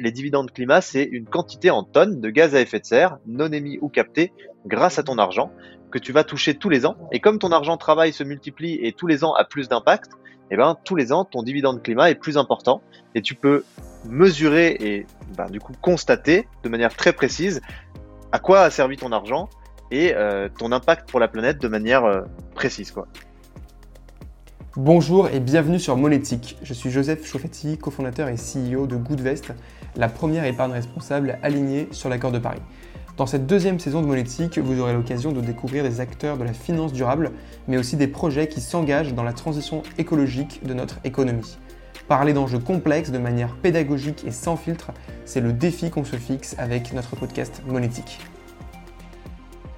Les dividendes climat, c'est une quantité en tonnes de gaz à effet de serre, non émis ou capté, grâce à ton argent, que tu vas toucher tous les ans. Et comme ton argent travail se multiplie et tous les ans a plus d'impact, eh ben, tous les ans, ton dividende climat est plus important et tu peux mesurer et ben, du coup constater de manière très précise à quoi a servi ton argent et euh, ton impact pour la planète de manière euh, précise. Bonjour et bienvenue sur Monétique. Je suis Joseph Chauffetti, cofondateur et CEO de Goodvest, la première épargne responsable alignée sur l'accord de Paris. Dans cette deuxième saison de Monétique, vous aurez l'occasion de découvrir des acteurs de la finance durable, mais aussi des projets qui s'engagent dans la transition écologique de notre économie. Parler d'enjeux complexes de manière pédagogique et sans filtre, c'est le défi qu'on se fixe avec notre podcast Monétique.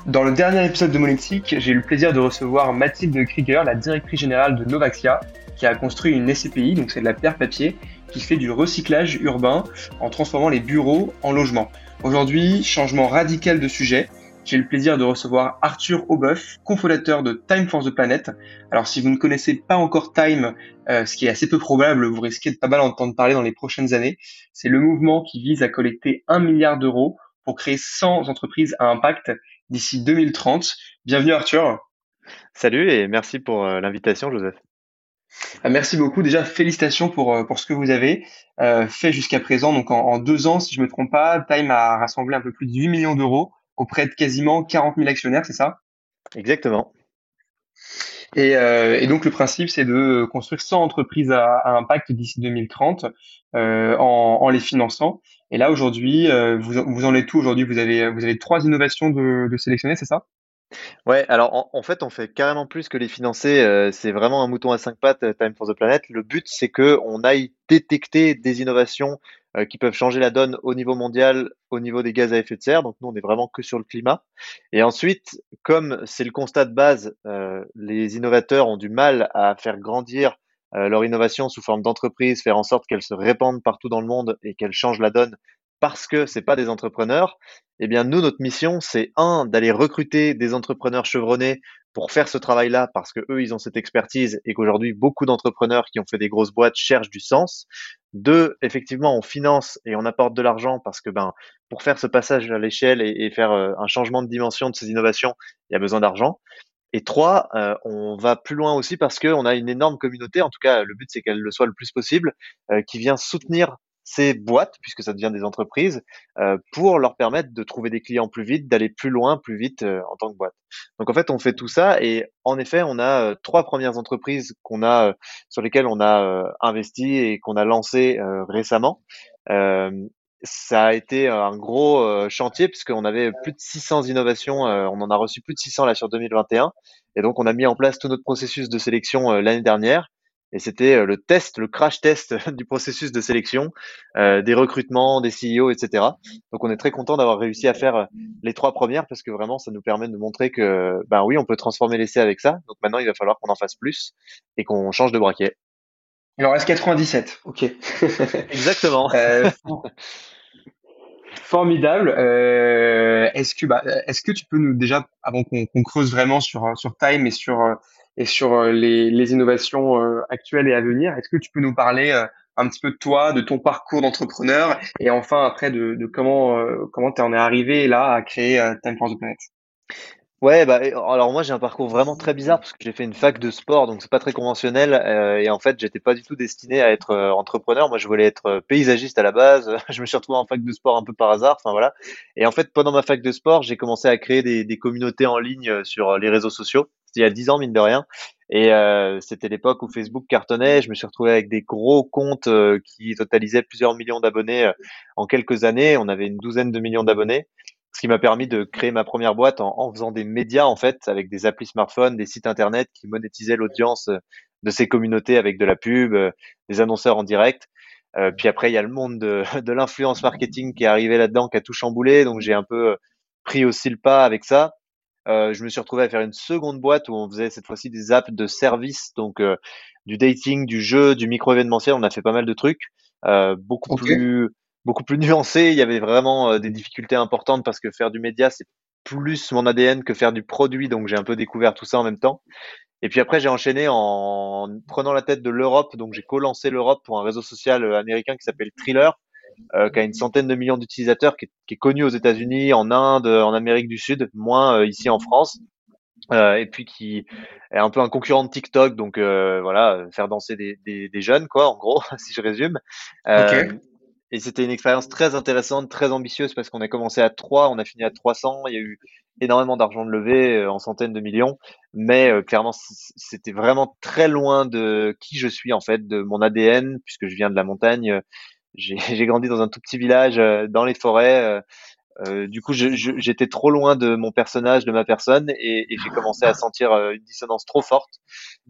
Dans le dernier épisode de Monétique, j'ai eu le plaisir de recevoir Mathilde Krieger, la directrice générale de Novaxia, qui a construit une SCPI, donc c'est de la pierre papier, qui fait du recyclage urbain en transformant les bureaux en logements. Aujourd'hui, changement radical de sujet. J'ai le plaisir de recevoir Arthur Aubeuf, cofondateur de Time for the Planet. Alors si vous ne connaissez pas encore Time, euh, ce qui est assez peu probable, vous risquez de pas mal entendre parler dans les prochaines années. C'est le mouvement qui vise à collecter un milliard d'euros pour créer 100 entreprises à impact d'ici 2030. Bienvenue Arthur. Salut et merci pour euh, l'invitation Joseph. Ah, merci beaucoup. Déjà, félicitations pour, euh, pour ce que vous avez euh, fait jusqu'à présent. Donc, en, deux ans, si je me trompe pas, Time a rassemblé un peu plus de 8 millions d'euros auprès de quasiment 40 000 actionnaires, c'est ça? Exactement. Et, euh, et, donc, le principe, c'est de construire 100 entreprises à, impact d'ici 2030 en, en, les finançant. Et là, aujourd'hui, vous, vous en êtes où aujourd'hui? Vous avez, vous avez trois innovations de, de sélectionner, c'est ça? Ouais, alors en, fait, on fait carrément plus que les financer. Euh, c'est vraiment un mouton à cinq pattes, euh, Time for the Planet. Le but, c'est que on aille détecter des innovations euh, qui peuvent changer la donne au niveau mondial, au niveau des gaz à effet de serre. Donc nous, on est vraiment que sur le climat. Et ensuite, comme c'est le constat de base, les innovateurs ont du mal à faire grandir leur innovation sous forme d'entreprise, faire en sorte qu'elles se répandent partout dans le monde et qu'elles changent la donne parce que c'est pas des entrepreneurs, eh bien nous notre mission c'est un d'aller recruter des entrepreneurs chevronnés pour faire ce travail-là parce que eux ils ont cette expertise et qu'aujourd'hui beaucoup d'entrepreneurs qui ont fait des grosses boîtes cherchent du sens. Deux, effectivement on finance et on apporte de l'argent parce que ben pour faire ce passage à l'échelle et, faire euh, un changement de dimension de ces innovations, il y a besoin d'argent. Et trois, euh, on va plus loin aussi parce qu'on a une énorme communauté, en tout cas le but c'est qu'elle le soit le plus possible, euh, qui vient soutenir ces boîtes, puisque ça devient des entreprises, euh, pour leur permettre de trouver des clients plus vite, d'aller plus loin, plus vite euh, en tant que boîte. Donc en fait, on fait tout ça et en effet, on a euh, trois premières entreprises qu'on a sur lesquelles on a investi et qu'on a lancé récemment. ça a été un gros chantier puisqu'on avait plus de 600 innovations, on en a reçu plus de 600 là sur 2021 et donc on a mis en place tout notre processus de sélection l'année dernière et c'était euh, le test, le crash test du processus de sélection, euh, des recrutements, des CEO, etc. Donc on est très content d'avoir réussi à faire euh, les trois premières parce que vraiment ça nous permet de montrer que ben oui on peut transformer l'essai avec ça. Donc maintenant il va falloir qu'on en fasse plus et qu'on change de braquet. Alors S97, ok. Exactement. formidable. Euh, est-ce que bah, est-ce que tu peux nous déjà avant qu'on creuse vraiment sur sur Time et sur et sur euh, les, innovations euh, actuelles et à venir. Est-ce que tu peux nous parler euh, un petit peu de toi, de ton parcours d'entrepreneur et enfin après de, de comment comment tu en es arrivé là à créer Time for the Planet Ouais, bah, alors moi j'ai un parcours vraiment très bizarre parce que j'ai fait une fac de sport, donc c'est pas très conventionnel. et en fait, j'étais pas du tout destiné à être entrepreneur. Moi, je voulais être paysagiste à la base. je me suis retrouvé en fac de sport un peu par hasard. Enfin voilà. Et en fait, pendant ma fac de sport, j'ai commencé à créer des communautés en ligne sur les réseaux sociaux. C'était il y a 10 ans, mine de rien. Et euh, c'était l'époque où Facebook cartonnait. Je me suis retrouvé avec des gros comptes euh, qui totalisaient plusieurs millions d'abonnés euh, en quelques années. On avait une douzaine de millions d'abonnés, ce qui m'a permis de créer ma première boîte en, faisant des médias en fait, avec des applis smartphones, des sites internet qui monétisaient l'audience de ces communautés avec de la pub, des annonceurs en direct. Puis après, il y a le monde de, de l'influence marketing qui est arrivé là-dedans, qui a tout chamboulé. Donc j'ai un peu pris aussi le pas avec ça. Euh, je me suis retrouvé à faire une seconde boîte où on faisait cette fois-ci des apps de service, donc euh, du dating, du jeu, du micro-événementiel. On a fait pas mal de trucs, euh, beaucoup plus beaucoup plus nuancé. Il y avait vraiment des difficultés importantes parce que faire du média c'est plus mon ADN que faire du produit, donc j'ai un peu découvert tout ça en même temps. Et puis après j'ai enchaîné en prenant la tête de l'Europe, donc j'ai co-lancé l'Europe pour un réseau social américain qui s'appelle Thriller qui a une centaine de millions d'utilisateurs, qui, qui, est connu aux États-Unis, en Inde, en Amérique du Sud, moins ici en France. Euh, et puis qui est un peu un concurrent de TikTok, donc euh, voilà, faire danser des, des, des, jeunes, quoi, en gros, si je résume. Euh, et c'était une expérience très intéressante, très ambitieuse, parce qu'on a commencé à 3, on a fini à 300, il y a eu énormément d'argent de levé, euh, en centaines de millions, mais euh, clairement, c'était vraiment très loin de qui je suis, en fait, de mon ADN, puisque je viens de la montagne. J'ai grandi dans un tout petit village, dans les forêts euh, du coup, j'étais trop loin de mon personnage, de ma personne, et, et j'ai commencé à sentir euh, une dissonance trop forte.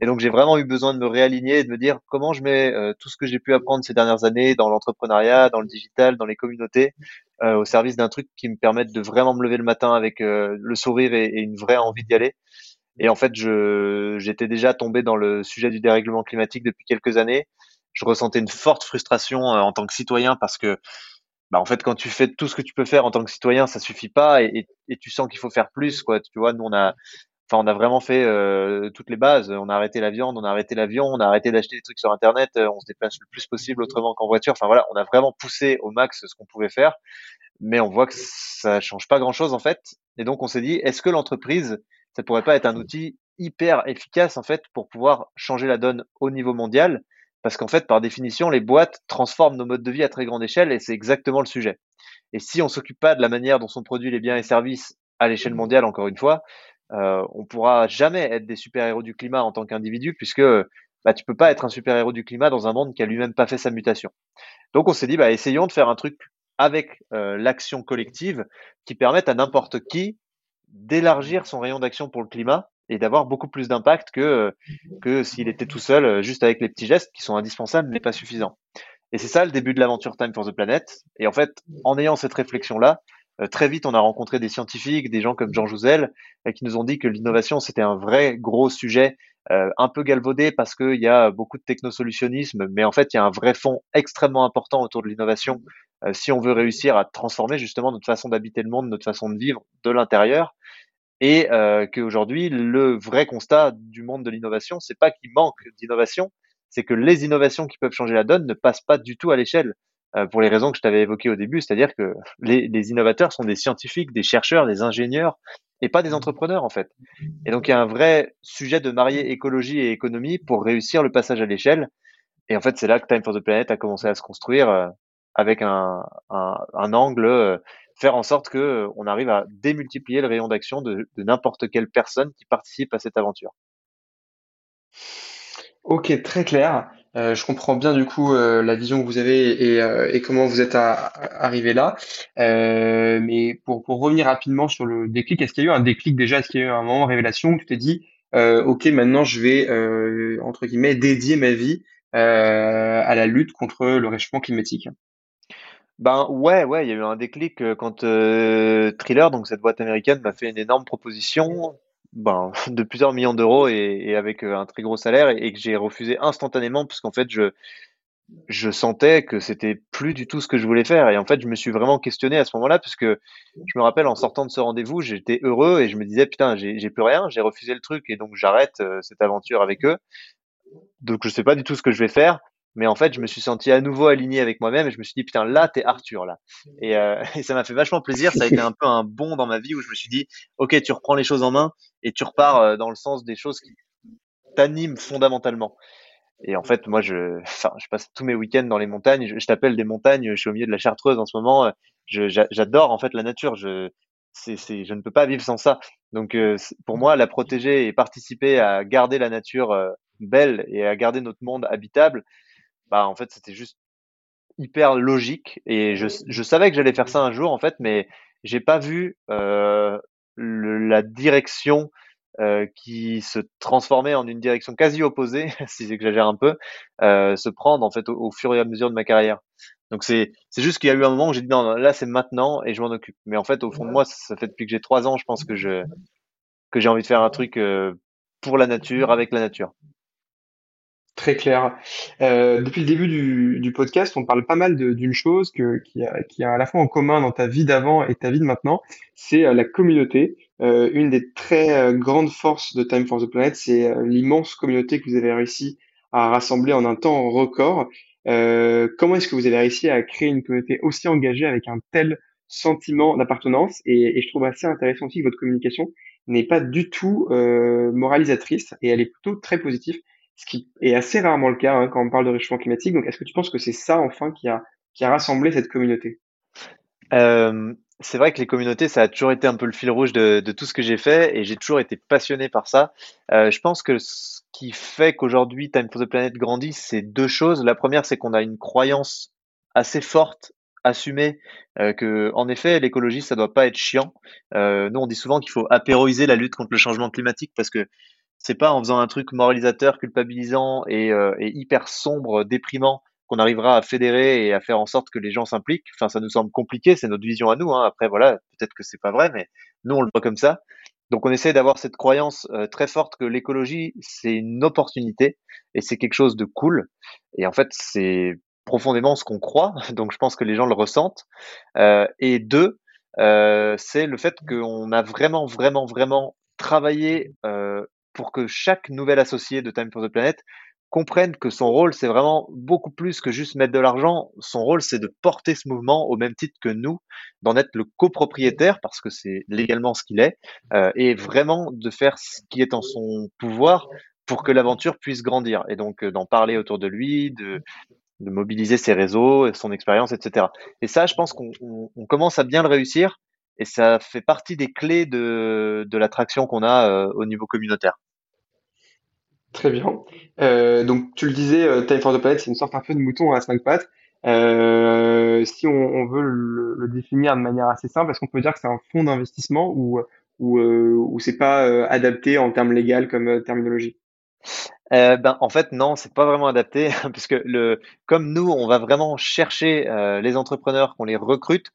Et donc, j'ai vraiment eu besoin de me réaligner et de me dire comment je mets euh, tout ce que j'ai pu apprendre ces dernières années dans l'entrepreneuriat, dans le digital, dans les communautés, au service d'un truc qui me permette de vraiment me lever le matin avec le sourire et, et, une vraie envie d'y aller. Et en fait, j'étais déjà tombé dans le sujet du dérèglement climatique depuis quelques années. Je ressentais une forte frustration en tant que citoyen parce que bah en fait quand tu fais tout ce que tu peux faire en tant que citoyen ça suffit pas et, tu sens qu'il faut faire plus quoi. Tu vois nous on a enfin on a vraiment fait euh, toutes les bases. On a arrêté la viande on a arrêté l'avion on a arrêté d'acheter des trucs sur internet euh, on se déplace le plus possible autrement qu'en voiture. Enfin voilà on a vraiment poussé au max ce qu'on pouvait faire mais on voit que ça change pas grand chose en fait. Et donc on s'est dit est-ce que l'entreprise ça pourrait pas être un outil hyper efficace en fait pour pouvoir changer la donne au niveau mondial? Parce qu'en fait, par définition, les boîtes transforment nos modes de vie à très grande échelle et c'est exactement le sujet. Et si on s'occupe pas de la manière dont sont produits les biens et services à l'échelle mondiale, encore une fois, euh, on pourra jamais être des super-héros du climat en tant qu'individu puisque bah, tu peux pas être un super-héros du climat dans un monde qui a lui-même pas fait sa mutation. Donc on s'est dit, bah, essayons de faire un truc avec euh, l'action collective qui permette à n'importe qui d'élargir son rayon d'action pour le climat et d'avoir beaucoup plus d'impact que, que s'il était tout seul, euh, juste avec les petits gestes qui sont indispensables mais pas suffisants. Et c'est ça le début de l'aventure Time for the Planet. Et en fait, en ayant cette réflexion-là, euh, très vite, on a rencontré des scientifiques, des gens comme Jean Jouzel, euh, qui nous ont dit que l'innovation, c'était un vrai gros sujet, un peu galvaudé parce qu'il y a beaucoup de technosolutionnisme, mais en fait, il y a un vrai fond extrêmement important autour de l'innovation si on veut réussir à transformer justement notre façon d'habiter le monde, notre façon de vivre de l'intérieur et euh, qu'aujourd'hui le vrai constat du monde de l'innovation, c'est pas qu'il manque d'innovation, c'est que les innovations qui peuvent changer la donne ne passent pas du tout à l'échelle. Euh, pour les raisons que je t'avais évoquées au début, c'est-à-dire que les, les, innovateurs sont des scientifiques, des chercheurs, des ingénieurs, et pas des entrepreneurs en fait. Et donc il y a un vrai sujet de marier écologie et économie pour réussir le passage à l'échelle. Et en fait, c'est là que Time for the Planet a commencé à se construire euh, avec un, un, un angle euh, faire en sorte que euh, arrive à démultiplier le rayon d'action de, n'importe quelle personne qui participe à cette aventure. Ok, très clair. Euh, je comprends bien du coup euh, la vision que vous avez et, comment vous êtes arrivé là. mais pour, revenir rapidement sur le déclic, est-ce qu'il y a eu un déclic déjà? Est-ce qu'il y a eu un moment révélation où tu t'es dit, ok, maintenant je vais entre guillemets dédier ma vie à la lutte contre le réchauffement climatique? Ben ouais, ouais, il y a eu un déclic euh, quand euh, Thriller, donc cette boîte américaine, m'a fait une énorme proposition ben, de plusieurs millions d'euros et, avec euh, un très gros salaire et, que j'ai refusé instantanément parce qu'en fait je je sentais que c'était plus du tout ce que je voulais faire et en fait je me suis vraiment questionné à ce moment-là puisque je me rappelle en sortant de ce rendez-vous j'étais heureux et je me disais putain j'ai plus rien j'ai refusé le truc et donc j'arrête cette aventure avec eux. Donc je sais pas du tout ce que je vais faire mais en fait, je me suis senti à nouveau aligné avec moi-même et je me suis dit, putain, là, t'es Arthur, là. Et, euh, et ça m'a fait vachement plaisir. Ça a été un peu un bond dans ma vie où je me suis dit, OK, tu reprends les choses en main et tu repars euh, dans le sens des choses qui t'animent fondamentalement. Et en fait, moi, je, enfin, je passe tous mes week-ends dans les montagnes. Je, t'appelle des montagnes. Je suis au milieu de la Chartreuse en ce moment. J'adore en fait la nature. Je, c'est, c'est, je ne peux pas vivre sans ça. Donc, euh, pour moi, la protéger et participer à garder la nature belle et à garder notre monde habitable, bah en fait c'était juste hyper logique et je, je savais que j'allais faire ça un jour en fait, mais j'ai pas vu euh, le, la direction euh, qui se transformait en une direction quasi opposée, si j'exagère un peu, euh, se prendre en fait au, fur et à mesure de ma carrière. Donc c'est c'est juste qu'il y a eu un moment où j'ai dit non, là c'est maintenant et je m'en occupe. Mais en fait au fond de moi ça fait depuis que j'ai trois ans, je pense que je que j'ai envie de faire un truc euh, pour la nature avec la nature. Très clair. Euh, depuis le début du, du, podcast, on parle pas mal d'une chose que, qui, a, qui a à la fois en commun dans ta vie d'avant et ta vie de maintenant, c'est euh, la communauté. Euh, une des très euh, grandes forces de Time for the Planet, c'est l'immense communauté que vous avez réussi à rassembler en un temps record. comment est-ce que vous avez réussi à créer une communauté aussi engagée avec un tel sentiment d'appartenance? Et, et, je trouve assez intéressant aussi que votre communication n'est pas du tout moralisatrice et elle est plutôt très positive, ce qui est assez rarement le cas hein, quand on parle de réchauffement climatique. Donc, est-ce que tu penses que c'est ça enfin qui a, qui a rassemblé cette communauté? Euh, c'est vrai que les communautés, ça a toujours été un peu le fil rouge de, tout ce que j'ai fait et j'ai toujours été passionné par ça. Euh, je pense que ce qui fait qu'aujourd'hui Time for the Planet grandit, c'est deux choses. La première, c'est qu'on a une croyance assez forte, assumée, euh, que en effet l'écologie, ça doit pas être chiant. Euh, nous, on dit souvent qu'il faut apéroiser la lutte contre le changement climatique parce que c'est pas en faisant un truc moralisateur, culpabilisant et, euh, et hyper sombre, déprimant qu'on arrivera à fédérer et à faire en sorte que les gens s'impliquent. Enfin, ça nous semble compliqué, c'est notre vision à nous. Hein. Après, voilà, peut-être que c'est pas vrai, mais nous on le voit comme ça. Donc, on essaie d'avoir cette croyance euh, très forte que l'écologie c'est une opportunité et c'est quelque chose de cool. Et en fait, c'est profondément ce qu'on croit. Donc, je pense que les gens le ressentent. Euh, et deux, euh, c'est le fait qu'on a vraiment, vraiment, vraiment travaillé euh, pour que chaque nouvel associé de Time for the Planet comprennent que son rôle, c'est vraiment beaucoup plus que juste mettre de l'argent. Son rôle, c'est de porter ce mouvement au même titre que nous, d'en être le copropriétaire, parce que c'est légalement ce qu'il est, euh, et vraiment de faire ce qui est en son pouvoir pour que l'aventure puisse grandir. Et donc euh, d'en parler autour de lui, de, mobiliser ses réseaux, son expérience, etc. Et ça, je pense qu'on on, commence à bien le réussir, et ça fait partie des clés de, de l'attraction qu'on a euh, au niveau communautaire. Très bien. Euh, donc, tu le disais, euh, Time for the Planet, c'est une sorte un peu de mouton à cinq pattes. Euh, si on, on veut le, le, définir de manière assez simple, est-ce qu'on peut dire que c'est un fonds d'investissement ou, ou, ou c'est pas adapté en termes légaux comme euh, terminologie? Ben, en fait, non, c'est pas vraiment adapté, puisque le, comme nous, on va vraiment chercher les entrepreneurs, qu'on les recrute,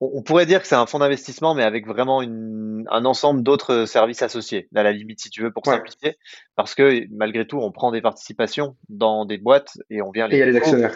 on pourrait dire que c'est un fonds d'investissement, mais avec vraiment une, un ensemble d'autres services associés, à la limite, si tu veux, pour simplifier. Parce que malgré tout, on prend des participations dans des boîtes et on vient les. Et il y a les actionnaires.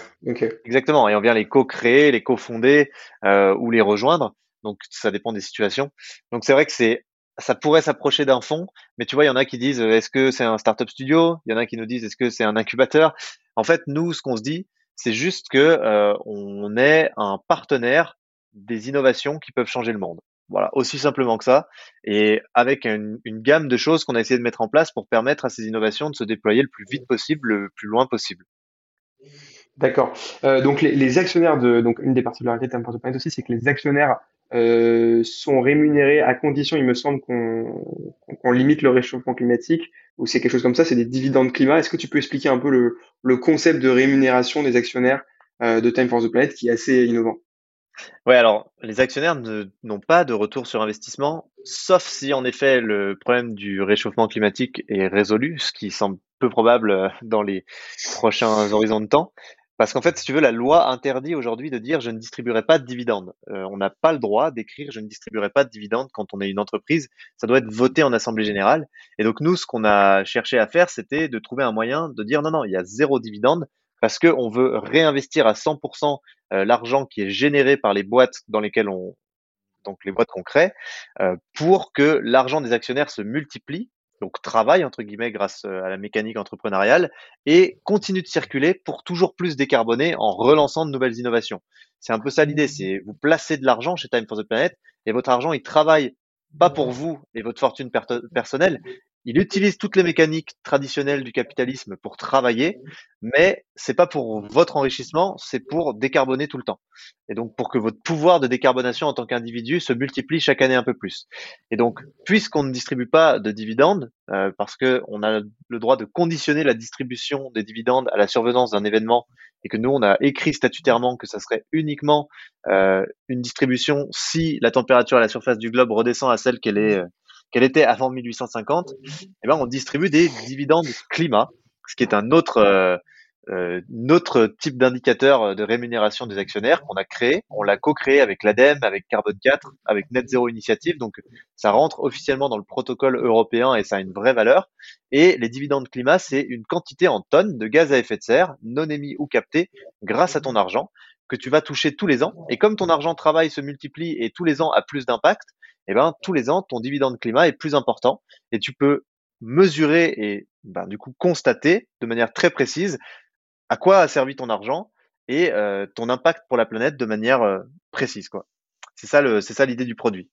Exactement. Et on vient les co-créer, les co-fonder euh, ou les rejoindre. Donc ça dépend des situations. Donc c'est vrai que c'est ça pourrait s'approcher d'un fonds, mais tu vois, il y en a qui disent euh, est-ce que c'est un startup studio? Il y en a qui nous disent est-ce que c'est un incubateur? En fait, nous, ce qu'on se dit, c'est juste que euh, on est un partenaire des innovations qui peuvent changer le monde. Voilà, aussi simplement que ça, et avec une, gamme de choses qu'on a essayé de mettre en place pour permettre à ces innovations de se déployer le plus vite possible, le plus loin possible. D'accord. Euh, donc les, actionnaires de donc une des particularités de Time Planet aussi, c'est que les actionnaires euh, sont rémunérés à condition, il me semble, qu'on limite le réchauffement climatique, ou c'est quelque chose comme ça, c'est des dividendes climat. Est-ce que tu peux expliquer un peu le, le concept de rémunération des actionnaires euh, de Time for the Planet qui est assez innovant? Ouais, alors les actionnaires n'ont pas de retour sur investissement, sauf si en effet le problème du réchauffement climatique est résolu, ce qui semble peu probable euh, dans les prochains horizons de temps. Parce qu'en fait, si tu veux, la loi interdit aujourd'hui de dire je ne distribuerai pas de dividendes. Euh, on n'a pas le droit d'écrire je ne distribuerai pas de dividendes quand on est une entreprise. Ça doit être voté en assemblée générale. Et donc nous, ce qu'on a cherché à faire, c'était de trouver un moyen de dire non, non, il y a zéro dividende parce qu'on veut réinvestir à 100% euh, l'argent qui est généré par les boîtes dans lesquelles on donc les boîtes qu'on crée euh, pour que l'argent des actionnaires se multiplie donc travaille entre guillemets grâce euh, à la mécanique entrepreneuriale et continue de circuler pour toujours plus décarboner en relançant de nouvelles innovations. C'est un peu ça l'idée, c'est vous placez de l'argent chez Time for the Planet et votre argent il travaille pas pour vous et votre fortune personnelle, il utilise toutes les mécaniques traditionnelles du capitalisme pour travailler, mais c'est pas pour votre enrichissement, c'est pour décarboner tout le temps. Et donc pour que votre pouvoir de décarbonation en tant qu'individu se multiplie chaque année un peu plus. Et donc, puisqu'on ne distribue pas de dividendes, euh, parce que on a le droit de conditionner la distribution des dividendes à la survenance d'un événement, et que nous on a écrit statutairement que ça serait uniquement euh, une distribution si la température à la surface du globe redescend à celle qu'elle est euh, qu'elle était avant 1850, eh ben, on distribue des dividendes climat, ce qui est un autre, euh, euh autre type d'indicateur de rémunération des actionnaires qu'on a créé. On l'a co-créé avec l'ADEME, avec Carbone 4, avec Net Zero Initiative. Donc, ça rentre officiellement dans le protocole européen et ça a une vraie valeur. Et les dividendes climat, c'est une quantité en tonnes de gaz à effet de serre, non émis ou capté, grâce à ton argent, que tu vas toucher tous les ans. Et comme ton argent travail se multiplie et tous les ans a plus d'impact, eh ben, tous les ans, ton dividende climat est plus important et tu peux mesurer et ben, du coup constater de manière très précise à quoi a servi ton argent et ton impact pour la planète de manière précise. Quoi. C'est ça, c'est ça l'idée du produit.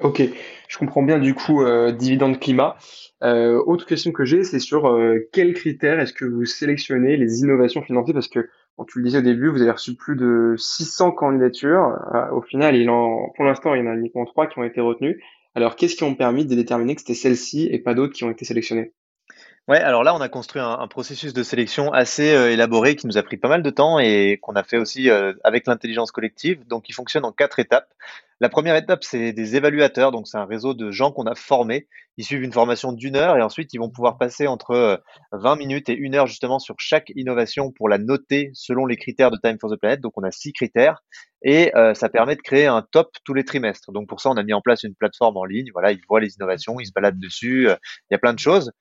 Ok, je comprends bien du coup euh, dividende climat. Euh, autre question que j'ai, c'est sur euh, quels critères est-ce que vous sélectionnez les innovations financées Parce que, tu le disais au début, vous avez reçu plus de 600 candidatures. Euh, au final, pour l'instant, il y en a uniquement trois qui ont été retenues. Alors, qu'est-ce qui ont permis de déterminer que c'était celle-ci et pas d'autres qui ont été sélectionnées? Ouais, alors là, on a construit un, un processus de sélection assez euh, élaboré qui nous a pris pas mal de temps et qu'on a fait aussi euh, avec l'intelligence collective. Donc, il fonctionne en quatre étapes. La première étape, c'est des évaluateurs. Donc, c'est un réseau de gens qu'on a formés. Ils suivent une formation d'une heure et ensuite, ils vont pouvoir passer entre 20 euh, minutes et une heure justement sur chaque innovation pour la noter selon les critères de Time for the Planet. Donc, on a six critères et ça permet de créer un top tous les trimestres. Donc, pour ça, on a mis en place une plateforme en ligne. Voilà, ils voient les innovations, ils se baladent dessus. Il y a plein de choses.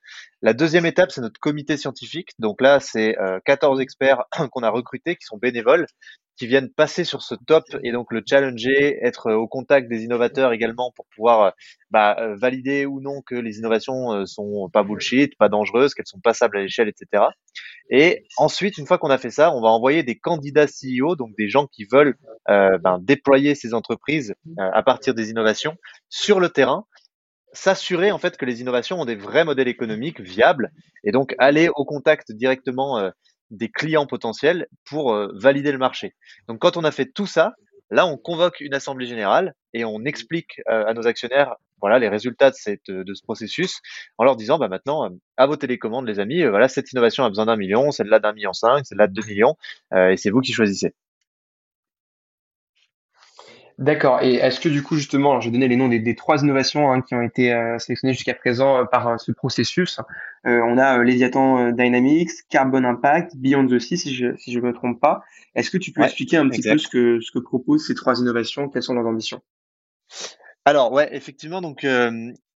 La deuxième étape, c'est notre comité scientifique. Donc là, c'est 14 experts qu'on a recrutés qui sont bénévoles qui viennent passer sur ce top et donc le challenger, être au contact des innovateurs également pour pouvoir bah, euh, valider ou non que les innovations euh, sont pas bullshit, pas dangereuses, qu'elles sont passables à l'échelle, etc. Et ensuite, une fois qu'on a fait ça, on va envoyer des candidats CEO, donc des gens qui veulent euh, ben, déployer ces entreprises à partir des innovations sur le terrain s'assurer en fait que les innovations ont des vrais modèles économiques viables et donc aller au contact directement des clients potentiels pour euh, valider le marché. Donc quand on a fait tout ça, là on convoque une assemblée générale et on explique euh, à nos actionnaires voilà les résultats de, de ce processus en leur disant bah maintenant euh, à vos télécommandes les amis voilà cette innovation a besoin d'un million celle-là d'un million cinq celle-là de deux millions et c'est vous qui choisissez D'accord. Et est-ce que du coup, justement, je vais donner les noms des, trois innovations hein, qui ont été euh, sélectionnées jusqu'à présent euh, par euh, ce processus. on a Leviathan Dynamics, Carbon Impact, Beyond the Sea, si je ne si je me trompe pas. Est-ce que tu peux expliquer un petit peu ce que, ce que proposent ces trois innovations, quelles sont leurs ambitions? Alors ouais, effectivement, donc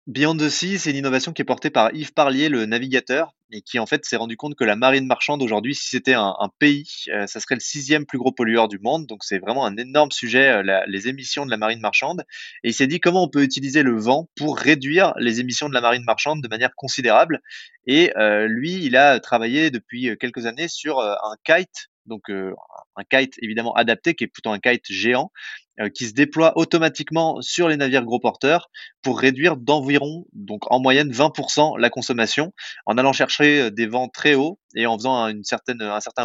Beyond the Sea, c'est une innovation qui est portée par Yves Parlier, le navigateur, et qui en fait s'est rendu compte que la marine marchande aujourd'hui, si c'était un, pays, euh, ça serait le sixième plus gros pollueur du monde. Donc c'est vraiment un énorme sujet, euh, les émissions de la marine marchande. Et il s'est dit comment on peut utiliser le vent pour réduire les émissions de la marine marchande de manière considérable. Et euh, lui, il a travaillé depuis quelques années sur un kite donc un kite évidemment adapté qui est plutôt un kite géant euh, qui se déploie automatiquement sur les navires gros porteurs pour réduire d'environ, donc en moyenne 20% la consommation, en allant chercher euh, des vents très hauts et en faisant un certain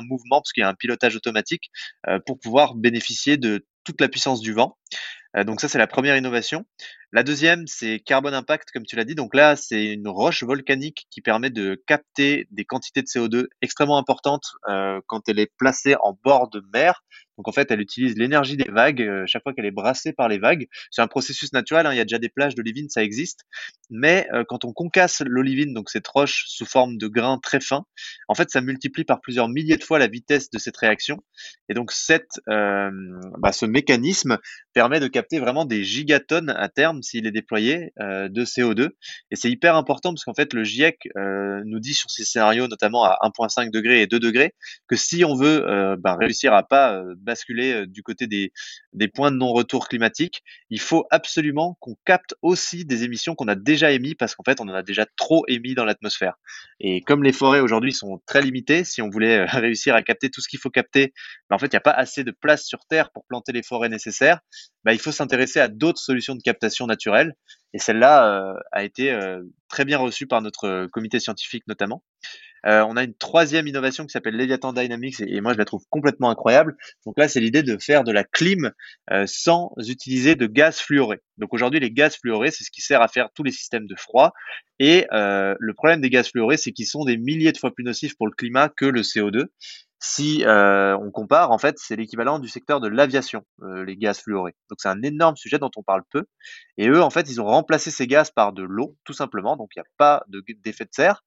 mouvement, parce qu'il y a un pilotage automatique, euh, pour pouvoir bénéficier de toute la puissance du vent. donc ça, c'est la première innovation. La deuxième, c'est Carbon Impact, comme tu l'as dit. Donc là, c'est une roche volcanique qui permet de capter des quantités de CO2 extrêmement importantes quand elle est placée en bord de mer. Donc en fait, elle utilise l'énergie des vagues euh, chaque fois qu'elle est brassée par les vagues. C'est un processus naturel. Hein, il y a déjà des plages d'olivine, ça existe. Mais euh, quand on concasse l'olivine, donc cette roche sous forme de grains très fins, en fait, ça multiplie par plusieurs milliers de fois la vitesse de cette réaction. Et donc cette, euh, bah, ce mécanisme permet de capter vraiment des gigatonnes à terme s'il est déployé de CO2. Et c'est hyper important parce qu'en fait, le GIEC nous dit sur ces scénarios, notamment à 1,5 degré et 2 degrés, que si on veut bah, réussir à pas basculer euh, du côté des, points de non-retour climatique, il faut absolument qu'on capte aussi des émissions qu'on a déjà émises parce qu'en fait, on en a déjà trop émis dans l'atmosphère. Et comme les forêts aujourd'hui sont très limitées, si on voulait euh, réussir à capter tout ce qu'il faut capter, ben en fait, il n'y a pas assez de place sur Terre pour planter les forêts nécessaires. Ben, il faut s'intéresser à d'autres solutions de captation naturelle. Et celle-là euh, a été très bien reçue par notre comité scientifique notamment. Euh, on a une troisième innovation qui s'appelle Leviathan Dynamics et, moi je la trouve complètement incroyable. Donc là, c'est l'idée de faire de la clim euh, sans utiliser de gaz fluoré. Donc aujourd'hui, les gaz fluorés, c'est ce qui sert à faire tous les systèmes de froid. Et euh, le problème des gaz fluorés, c'est qu'ils sont des milliers de fois plus nocifs pour le climat que le CO2. Si on compare, en fait, c'est l'équivalent du secteur de l'aviation, les gaz fluorés. Donc c'est un énorme sujet dont on parle peu. Et eux, en fait, ils ont remplacé ces gaz par de l'eau, tout simplement. Donc il n'y a pas d'effet de serre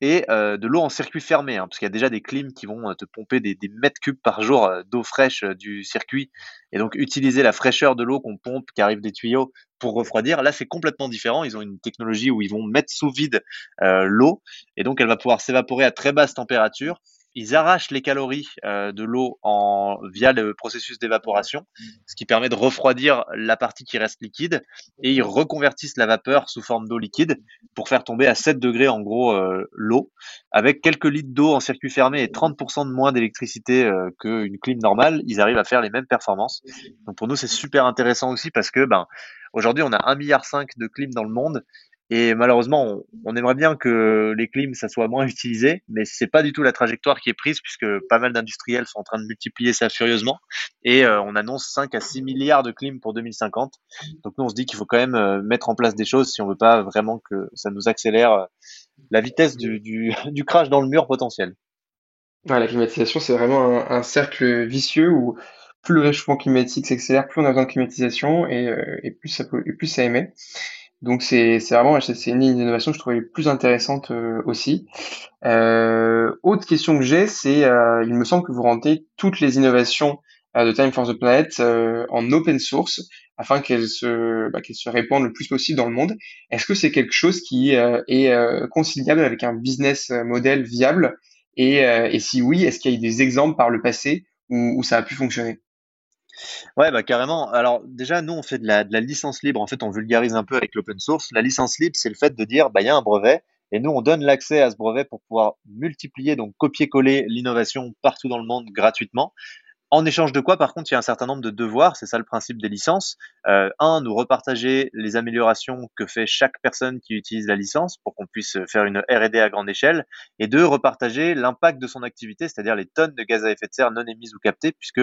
et de l'eau en circuit fermé, hein, parce qu'il y a déjà des clims qui vont te pomper des, des mètres cubes par jour d'eau fraîche du circuit, et donc utiliser la fraîcheur de l'eau qu'on pompe, qui arrive des tuyaux, pour refroidir. Là, c'est complètement différent. Ils ont une technologie où ils vont mettre sous vide l'eau, et donc elle va pouvoir s'évaporer à très basse température ils arrachent les calories euh, de l'eau en via le processus d'évaporation, ce qui permet de refroidir la partie qui reste liquide, et ils reconvertissent la vapeur sous forme d'eau liquide pour faire tomber à 7 degrés en gros euh, l'eau, avec quelques litres d'eau en circuit fermé et 30% de moins d'électricité euh, qu'une clim normale, ils arrivent à faire les mêmes performances. Donc pour nous c'est super intéressant aussi parce que ben aujourd'hui on a 1,5 milliard de clim dans le monde et malheureusement, on, aimerait bien que les clims, ça soit moins utilisé, mais c'est pas du tout la trajectoire qui est prise puisque pas mal d'industriels sont en train de multiplier ça furieusement. Et euh, on annonce 5 à 6 milliards de clims pour 2050. Donc nous, on se dit qu'il faut quand même euh, mettre en place des choses si on veut pas vraiment que ça nous accélère euh, la vitesse du, du, crash dans le mur potentiel. Ouais, la climatisation, c'est vraiment un, cercle vicieux où plus le réchauffement climatique s'accélère, plus on a besoin de climatisation et plus ça émet. Donc c'est vraiment c'est une ligne d'innovation que je trouvais plus intéressante euh, aussi. Euh, autre question que j'ai, c'est euh, il me semble que vous rentrez toutes les innovations de Time for the Planet en open source afin qu'elles se bah, qu'elles se répandent le plus possible dans le monde. Est-ce que c'est quelque chose qui est conciliable avec un business model viable? Et, et si oui, est-ce qu'il y a eu des exemples par le passé où, où ça a pu fonctionner? Ouais, bah carrément. Alors déjà, nous, on fait de la, licence libre. En fait, on vulgarise un peu avec l'open source. La licence libre, c'est le fait de dire, bah, il y a un brevet, et nous, on donne l'accès à ce brevet pour pouvoir multiplier, donc copier-coller l'innovation partout dans le monde gratuitement. En échange de quoi, par contre, il y a un certain nombre de devoirs, c'est ça le principe des licences. Euh, un, nous repartager les améliorations que fait chaque personne qui utilise la licence pour qu'on puisse faire une R&D à grande échelle. Et deux, repartager l'impact de son activité, c'est-à-dire les tonnes de gaz à effet de serre non émises ou captées, puisque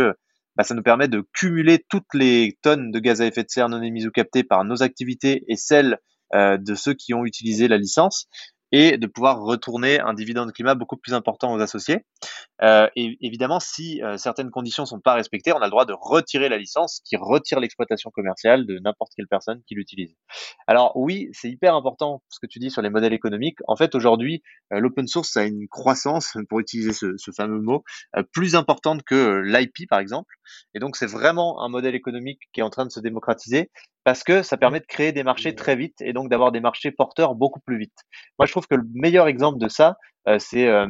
bah, ça nous permet de cumuler toutes les tonnes de gaz à effet de serre non émises ou captées par nos activités et celles euh, de ceux qui ont utilisé la licence et de pouvoir retourner un dividende climat beaucoup plus important aux associés. Euh, et évidemment, si euh, certaines conditions sont pas respectées, on a le droit de retirer la licence, qui retire l'exploitation commerciale de n'importe quelle personne qui l'utilise. Alors oui, c'est hyper important ce que tu dis sur les modèles économiques. En fait, aujourd'hui, euh, l'open source a une croissance, pour utiliser ce, ce fameux mot, euh, plus importante que l'IP par exemple. Et donc, c'est vraiment un modèle économique qui est en train de se démocratiser parce que ça permet de créer des marchés très vite et donc d'avoir des marchés porteurs beaucoup plus vite. Moi, je trouve que le meilleur exemple de ça, euh, c'est euh,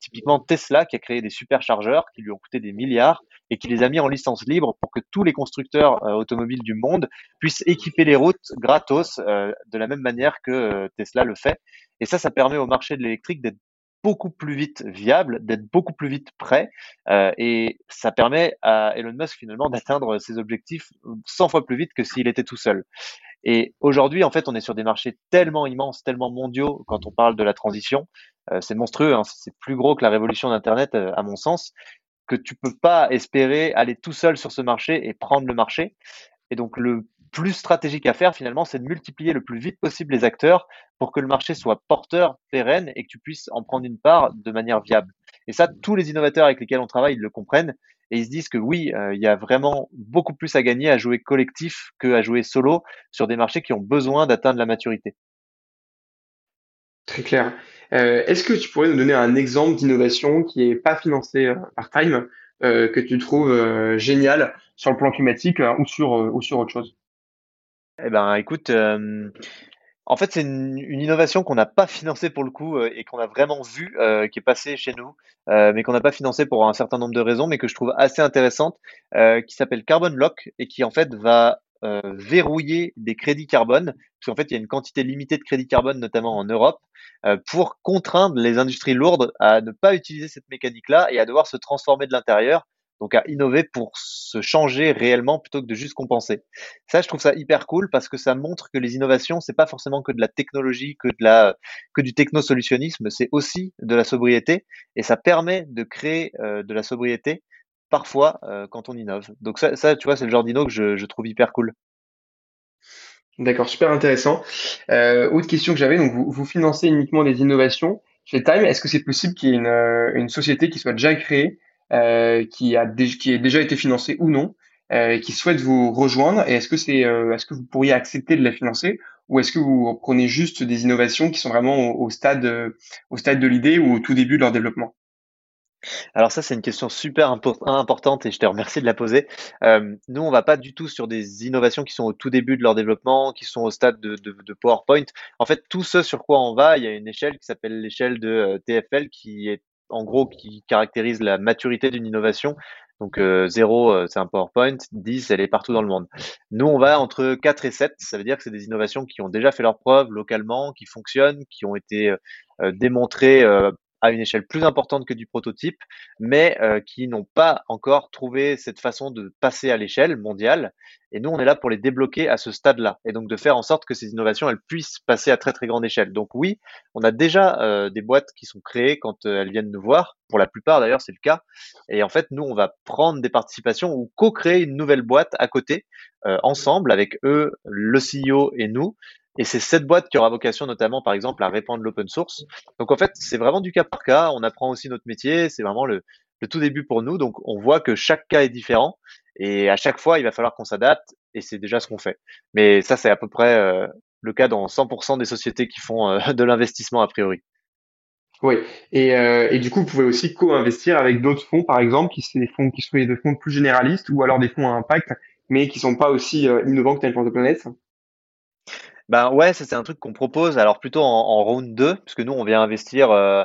typiquement Tesla qui a créé des superchargeurs qui lui ont coûté des milliards et qui les a mis en licence libre pour que tous les constructeurs euh, automobiles du monde puissent équiper les routes gratos de la même manière que Tesla le fait. Et ça, ça permet au marché de l'électrique d'être beaucoup plus vite viable, d'être beaucoup plus vite prêt, euh, et ça permet à Elon Musk finalement d'atteindre ses objectifs 100 fois plus vite que s'il était tout seul. Et aujourd'hui, en fait, on est sur des marchés tellement immenses, tellement mondiaux quand on parle de la transition, euh, c'est monstrueux, hein, c'est plus gros que la révolution d'Internet euh, à mon sens, que tu peux pas espérer aller tout seul sur ce marché et prendre le marché. Et donc le plus stratégique à faire finalement, c'est de multiplier le plus vite possible les acteurs pour que le marché soit porteur, pérenne et que tu puisses en prendre une part de manière viable. Et ça, tous les innovateurs avec lesquels on travaille, ils le comprennent et ils se disent que oui, euh, il y a vraiment beaucoup plus à gagner à jouer collectif que à jouer solo sur des marchés qui ont besoin d'atteindre la maturité. Très clair. Euh, est-ce que tu pourrais nous donner un exemple d'innovation qui n'est pas financé euh, par Time, que tu trouves génial sur le plan climatique ou sur autre chose? Eh ben, écoute, en fait, c'est une, innovation qu'on n'a pas financée pour le coup et qu'on a vraiment vue, qui est passée chez nous, mais qu'on n'a pas financée pour un certain nombre de raisons, mais que je trouve assez intéressante, qui s'appelle Carbon Lock et qui en fait va verrouiller des crédits carbone, parce qu'en fait, il y a une quantité limitée de crédits carbone, notamment en Europe, pour contraindre les industries lourdes à ne pas utiliser cette mécanique-là et à devoir se transformer de l'intérieur donc à innover pour se changer réellement plutôt que de juste compenser. Ça, je trouve ça hyper cool parce que ça montre que les innovations, c'est pas forcément que de la technologie, que de la, que du technosolutionnisme, c'est aussi de la sobriété et ça permet de créer euh, de la sobriété parfois euh, quand on innove. Donc ça, tu vois, c'est le genre d'inno que je, trouve hyper cool. D'accord, super intéressant. Euh, autre question que j'avais, donc vous, financez uniquement des innovations chez Time. Est-ce que c'est possible qu'il y ait une, une société qui soit déjà créée qui a qui a déjà été financé ou non, euh, qui souhaite vous rejoindre Et est-ce que c'est euh, est-ce que vous pourriez accepter de la financer ou est-ce que vous prenez juste des innovations qui sont vraiment au, stade au stade de l'idée ou au tout début de leur développement? Alors ça, c'est une question super importante et je te remercie de la poser. Euh, nous, on va pas du tout sur des innovations qui sont au tout début de leur développement, qui sont au stade de, de, de PowerPoint. En fait, tout ce sur quoi on va, il y a une échelle qui s'appelle l'échelle de TFL qui est en gros qui caractérise la maturité d'une innovation. Donc 0, c'est un PowerPoint, 10, elle est partout dans le monde. Nous, on va entre 4 et 7, ça veut dire que c'est des innovations qui ont déjà fait leurs preuves localement, qui fonctionnent, qui ont été démontrées à une échelle plus importante que du prototype, mais euh, qui n'ont pas encore trouvé cette façon de passer à l'échelle mondiale. Et nous, on est là pour les débloquer à ce stade-là, et donc de faire en sorte que ces innovations, elles puissent passer à très très grande échelle. Donc oui, on a déjà euh, des boîtes qui sont créées quand euh, elles viennent nous voir. Pour la plupart, d'ailleurs, c'est le cas. Et en fait, nous, on va prendre des participations ou co-créer une nouvelle boîte à côté, ensemble, avec eux, le CEO et nous, et c'est cette boîte qui aura vocation notamment, par exemple, à répandre l'open source. Donc en fait, c'est vraiment du cas par cas. On apprend aussi notre métier. C'est vraiment le, tout début pour nous. Donc on voit que chaque cas est différent. Et à chaque fois, il va falloir qu'on s'adapte. Et c'est déjà ce qu'on fait. Mais ça, c'est à peu près euh, le cas dans 100% des sociétés qui font euh, de l'investissement a priori. Oui, et, euh, et, du coup, vous pouvez aussi co-investir avec d'autres fonds, par exemple, qui sont des fonds qui sont des fonds plus généralistes ou alors des fonds à impact, mais qui sont pas aussi innovants que Time de Planète. Ben ouais, c'est un truc qu'on propose, alors plutôt en, round 2, puisque nous on vient investir euh,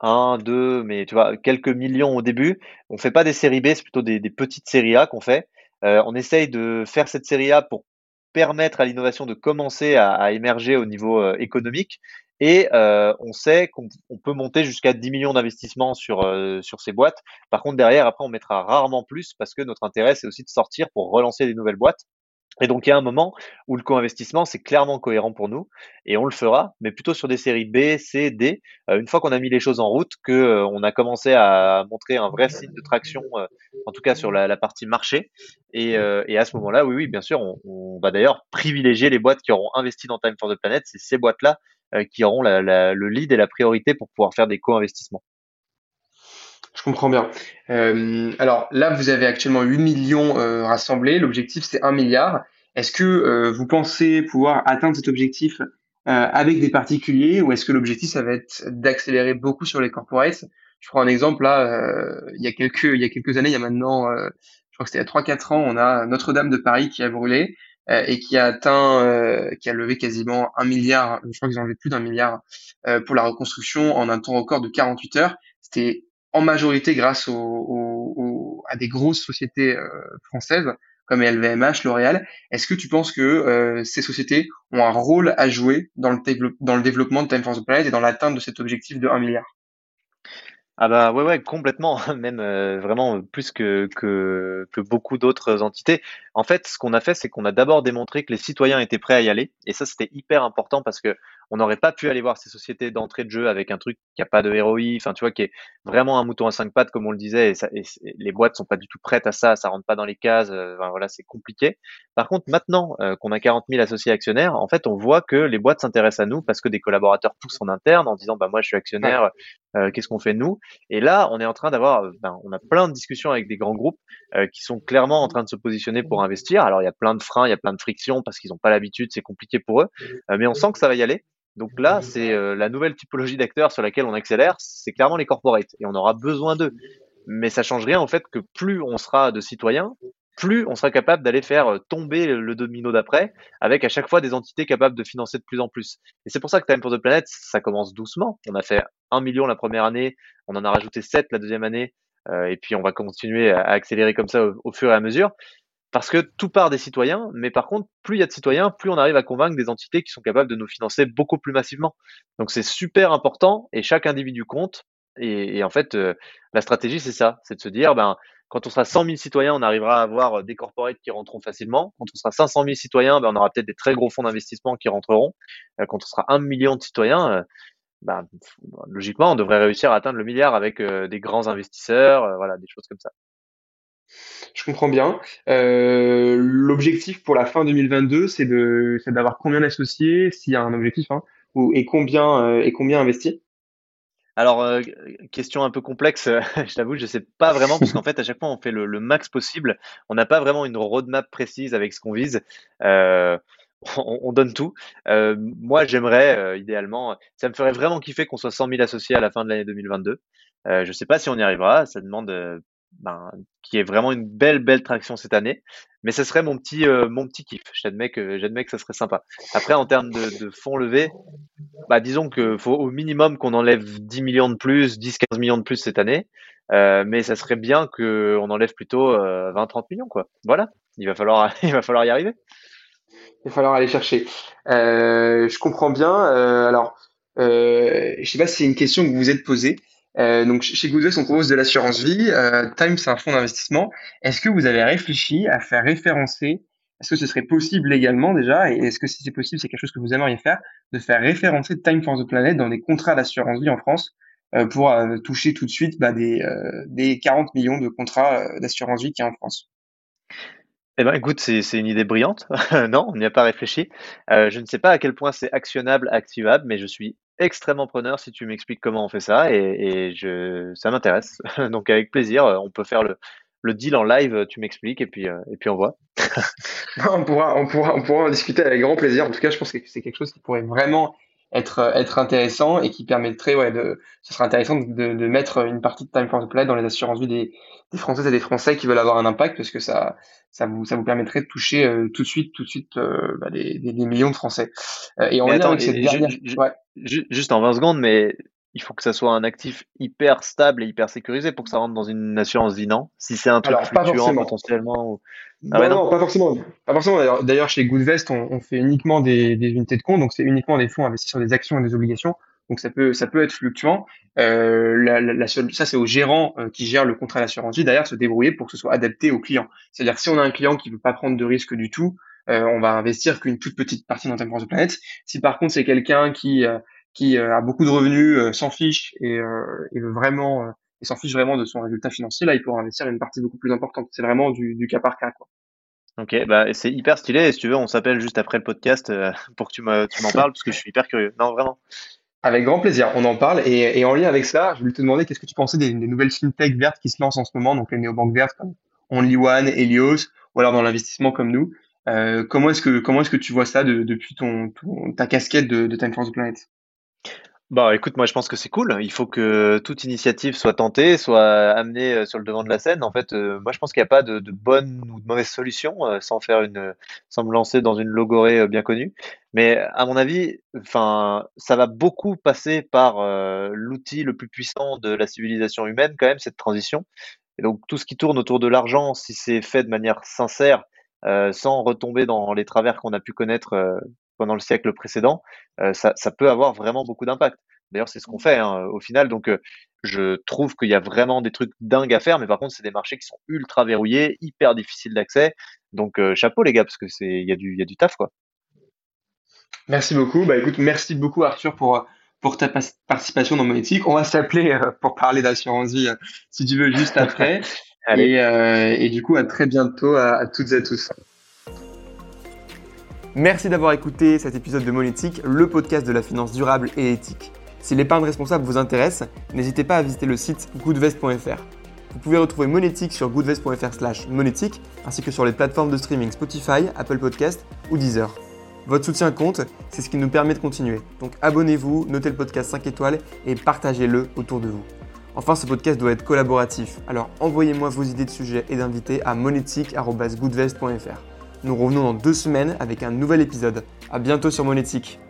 1, 2, mais tu vois, quelques millions au début. On fait pas des séries B, c'est plutôt des, petites séries A qu'on fait. Euh, on essaye de faire cette série A pour permettre à l'innovation de commencer à, émerger au niveau euh, économique. Et euh, on sait qu'on peut monter jusqu'à 10 millions d'investissements sur, sur ces boîtes. Par contre, derrière, après, on mettra rarement plus parce que notre intérêt, c'est aussi de sortir pour relancer des nouvelles boîtes. Et donc, il y a un moment où le co-investissement, c'est clairement cohérent pour nous et on le fera, mais plutôt sur des séries B, C, D. Euh, une fois qu'on a mis les choses en route, que euh, on a commencé à montrer un vrai signe de traction, euh, en tout cas sur la, la partie marché. Et, et, à ce moment-là, oui, oui, bien sûr, on, on va d'ailleurs privilégier les boîtes qui auront investi dans Time for the Planet. C'est ces boîtes-là qui auront la, la, le lead et la priorité pour pouvoir faire des co-investissements. Je comprends bien. Euh, alors là, vous avez actuellement 8 millions euh, rassemblés. L'objectif, c'est 1 milliard. Est-ce que euh, vous pensez pouvoir atteindre cet objectif avec des particuliers ou est-ce que l'objectif, ça va être d'accélérer beaucoup sur les corporates? Je prends un exemple là. il, y a quelques, il y a quelques années, il y a maintenant, je crois que c'était il y a 3-4 ans, on a Notre-Dame de Paris qui a brûlé et qui a atteint, qui a levé quasiment un milliard, je crois qu'ils ont levé plus d'un milliard pour la reconstruction en un temps record de 48 heures. C'était en majorité grâce à des grosses sociétés euh, françaises comme LVMH, L'Oréal. Est-ce que tu penses que euh, ces sociétés ont un rôle à jouer dans le, développement de Time for the Planet et dans l'atteinte de cet objectif de 1 milliard? Ah bah ouais ouais complètement même euh, vraiment plus que, que beaucoup d'autres entités. En fait, ce qu'on a fait, c'est qu'on a d'abord démontré que les citoyens étaient prêts à y aller, et ça c'était hyper important parce que on n'aurait pas pu aller voir ces sociétés d'entrée de jeu avec un truc qui a pas de ROI, enfin tu vois, qui est vraiment un mouton à cinq pattes comme on le disait, et, ça, et les boîtes sont pas du tout prêtes à ça, ça rentre pas dans les cases, euh, voilà, c'est compliqué. Par contre, maintenant euh, qu'on a 40 000 associés actionnaires, en fait, on voit que les boîtes s'intéressent à nous parce que des collaborateurs poussent en interne en disant, bah moi je suis actionnaire, euh, qu'est-ce qu'on fait nous? Et là, on est en train d'avoir, ben, on a plein de discussions avec des grands groupes qui sont clairement en train de se positionner pour investir. Alors il y a plein de freins, il y a plein de frictions parce qu'ils n'ont pas l'habitude, c'est compliqué pour eux, mais on sent que ça va y aller. Donc là, c'est euh, la nouvelle typologie d'acteurs sur laquelle on accélère, c'est clairement les corporates et on aura besoin d'eux. Mais ça change rien en fait que plus on sera de citoyens, plus on sera capable d'aller faire euh, tomber le domino d'après, avec à chaque fois des entités capables de financer de plus en plus. Et c'est pour ça que Time for the Planet, ça commence doucement. On a fait un million la première année, on en a rajouté 7 la deuxième année, euh, et puis on va continuer à, accélérer comme ça au, fur et à mesure. Parce que tout part des citoyens, mais par contre, plus il y a de citoyens, plus on arrive à convaincre des entités qui sont capables de nous financer beaucoup plus massivement. Donc c'est super important et chaque individu compte. Et, en fait, euh, la stratégie, c'est ça, c'est de se dire, ben, quand on sera 100 000 citoyens, on arrivera à avoir des corporates qui rentreront facilement. Quand on sera 500 000 citoyens, ben, on aura peut-être des très gros fonds d'investissement qui rentreront. Euh, quand on sera 1 million de citoyens, euh, ben, logiquement, on devrait réussir à atteindre le milliard avec des grands investisseurs, voilà, des choses comme ça. Je comprends bien. Euh, l'objectif pour la fin 2022, c'est de, d'avoir combien d'associés, s'il y a un objectif, hein, ou, et combien euh, et combien investi. Alors, euh, question un peu complexe, je t'avoue, je sais pas vraiment, parce qu'en fait, à chaque fois, on fait le, max possible. On n'a pas vraiment une roadmap précise avec ce qu'on vise. On, on, donne tout. moi, j'aimerais, idéalement, ça me ferait vraiment kiffer qu'on soit 100 000 associés à la fin de l'année 2022. je sais pas si on y arrivera. Ça demande ben, qui est vraiment une belle, belle traction cette année. Mais ce serait mon petit, euh, mon petit kiff. J'admets que, j'admets que ça serait sympa. Après, en termes de, fonds levés, bah, disons qu'il faut au minimum qu'on enlève 10 millions de plus, 10, 15 millions de plus cette année. Euh, mais ça serait bien qu'on enlève plutôt 20, euh, 30 millions, quoi. Voilà. Il va falloir, il va falloir y arriver. Il va falloir aller chercher. Euh, je comprends bien. alors, je sais pas si c'est une question que vous vous êtes posée. Euh, donc chez Goodvest, on propose de l'assurance vie. Euh, Time, c'est un fonds d'investissement. Est-ce que vous avez réfléchi à faire référencer Est-ce que ce serait possible légalement déjà? Et est-ce que si c'est possible, c'est quelque chose que vous aimeriez faire de faire référencer Time for the Planet dans des contrats d'assurance vie en France euh, pour euh, toucher tout de suite bah, des, euh, des 40 millions de contrats d'assurance vie qu'il y a en France? Eh ben, écoute, c'est une idée brillante. non, on n'y a pas réfléchi. Je ne sais pas à quel point c'est actionnable, activable, mais je suis extrêmement preneur si tu m'expliques comment on fait ça et, et je, ça m'intéresse. Donc avec plaisir, on peut faire le, le deal en live, tu m'expliques et puis euh, et puis on voit. on pourra on pourra on pourra en discuter avec grand plaisir. En tout cas, je pense que c'est quelque chose qui pourrait vraiment être être intéressant et qui permettrait ouais de ce serait intéressant de, de mettre une partie de Time for the Play dans les assurances vie des, des Françaises et des Français qui veulent avoir un impact parce que ça ça vous ça vous permettrait de toucher euh, tout de suite tout de suite euh, bah, des, des, millions de Français. Euh, et on attends, avec cette dernière ouais. Juste en 20 secondes mais il faut que ça soit un actif hyper stable et hyper sécurisé pour que ça rentre dans une assurance vie, non? Si c'est un truc Alors, fluctuant potentiellement ou... Ah non, pas forcément. Pas forcément. D'ailleurs, chez Goodvest, on, on fait uniquement des, des unités de compte, donc c'est uniquement des fonds investis sur des actions et des obligations. Donc ça peut ça peut être fluctuant. Euh, la, la, seule, ça c'est au gérant euh, qui gère le contrat d'assurance vie derrière se débrouiller pour que ce soit adapté au client. C'est-à-dire si on a un client qui veut pas prendre de risque du tout, euh, on va investir qu'une toute petite partie dans Time de Planète. Si par contre c'est quelqu'un qui euh, qui euh, a beaucoup de revenus, s'en fiche et, et veut vraiment et s'en fiche vraiment de son résultat financier, là il pourra investir une partie beaucoup plus importante. C'est vraiment du, du cas par cas quoi. Ok, bah c'est hyper stylé. Et si tu veux, on s'appelle juste après le podcast pour que tu m'en parles parce que je suis hyper curieux. Non, vraiment. Avec grand plaisir, on en parle. Et, et en lien avec ça, je voulais te demander qu'est-ce que tu pensais des, des, nouvelles fintech vertes qui se lancent en ce moment, donc les néobanques vertes comme Only One, Helios, ou alors dans l'investissement comme nous? Euh, comment est-ce que comment est-ce que tu vois ça de, depuis ton, ta casquette de, Time for the Planet Bah écoute, moi je pense que c'est cool. Il faut que toute initiative soit tentée, soit amenée euh, sur le devant de la scène. En fait, euh, moi je pense qu'il n'y a pas de, bonne ou de mauvaise solution sans faire une, sans me lancer dans une logorée bien connue. Mais à mon avis, enfin, ça va beaucoup passer par l'outil le plus puissant de la civilisation humaine quand même, cette transition. Et donc tout ce qui tourne autour de l'argent, si c'est fait de manière sincère, sans retomber dans les travers qu'on a pu connaître pendant le siècle précédent, euh, ça, ça, peut avoir vraiment beaucoup d'impact. D'ailleurs, c'est ce qu'on fait hein, au final. Donc, euh, je trouve qu'il y a vraiment des trucs dingues à faire, mais par contre, c'est des marchés qui sont ultra verrouillés, hyper difficiles d'accès. Donc, euh, chapeau les gars, parce que c'est il y a du il y a du taf quoi. Merci beaucoup. Bah écoute, merci beaucoup Arthur pour pour ta participation dans Monétique. On va s'appeler pour parler d'assurance vie si tu veux juste après. Et, et, du coup, à très bientôt à, à toutes et à tous. Merci d'avoir écouté cet épisode de Monétique, le podcast de la finance durable et éthique. Si l'épargne responsable vous intéresse, n'hésitez pas à visiter le site goodvest.fr. Vous pouvez retrouver Monétique sur goodvest.fr slash monétique, ainsi que sur les plateformes de streaming Spotify, Apple Podcast ou Deezer. Votre soutien compte, c'est ce qui nous permet de continuer. Donc abonnez-vous, notez le podcast 5 étoiles et partagez-le autour de vous. Enfin, ce podcast doit être collaboratif, alors envoyez-moi vos idées de sujets et d'invités à monétique.goodvest.fr. Nous revenons dans deux semaines avec un nouvel épisode. A bientôt sur Monétique.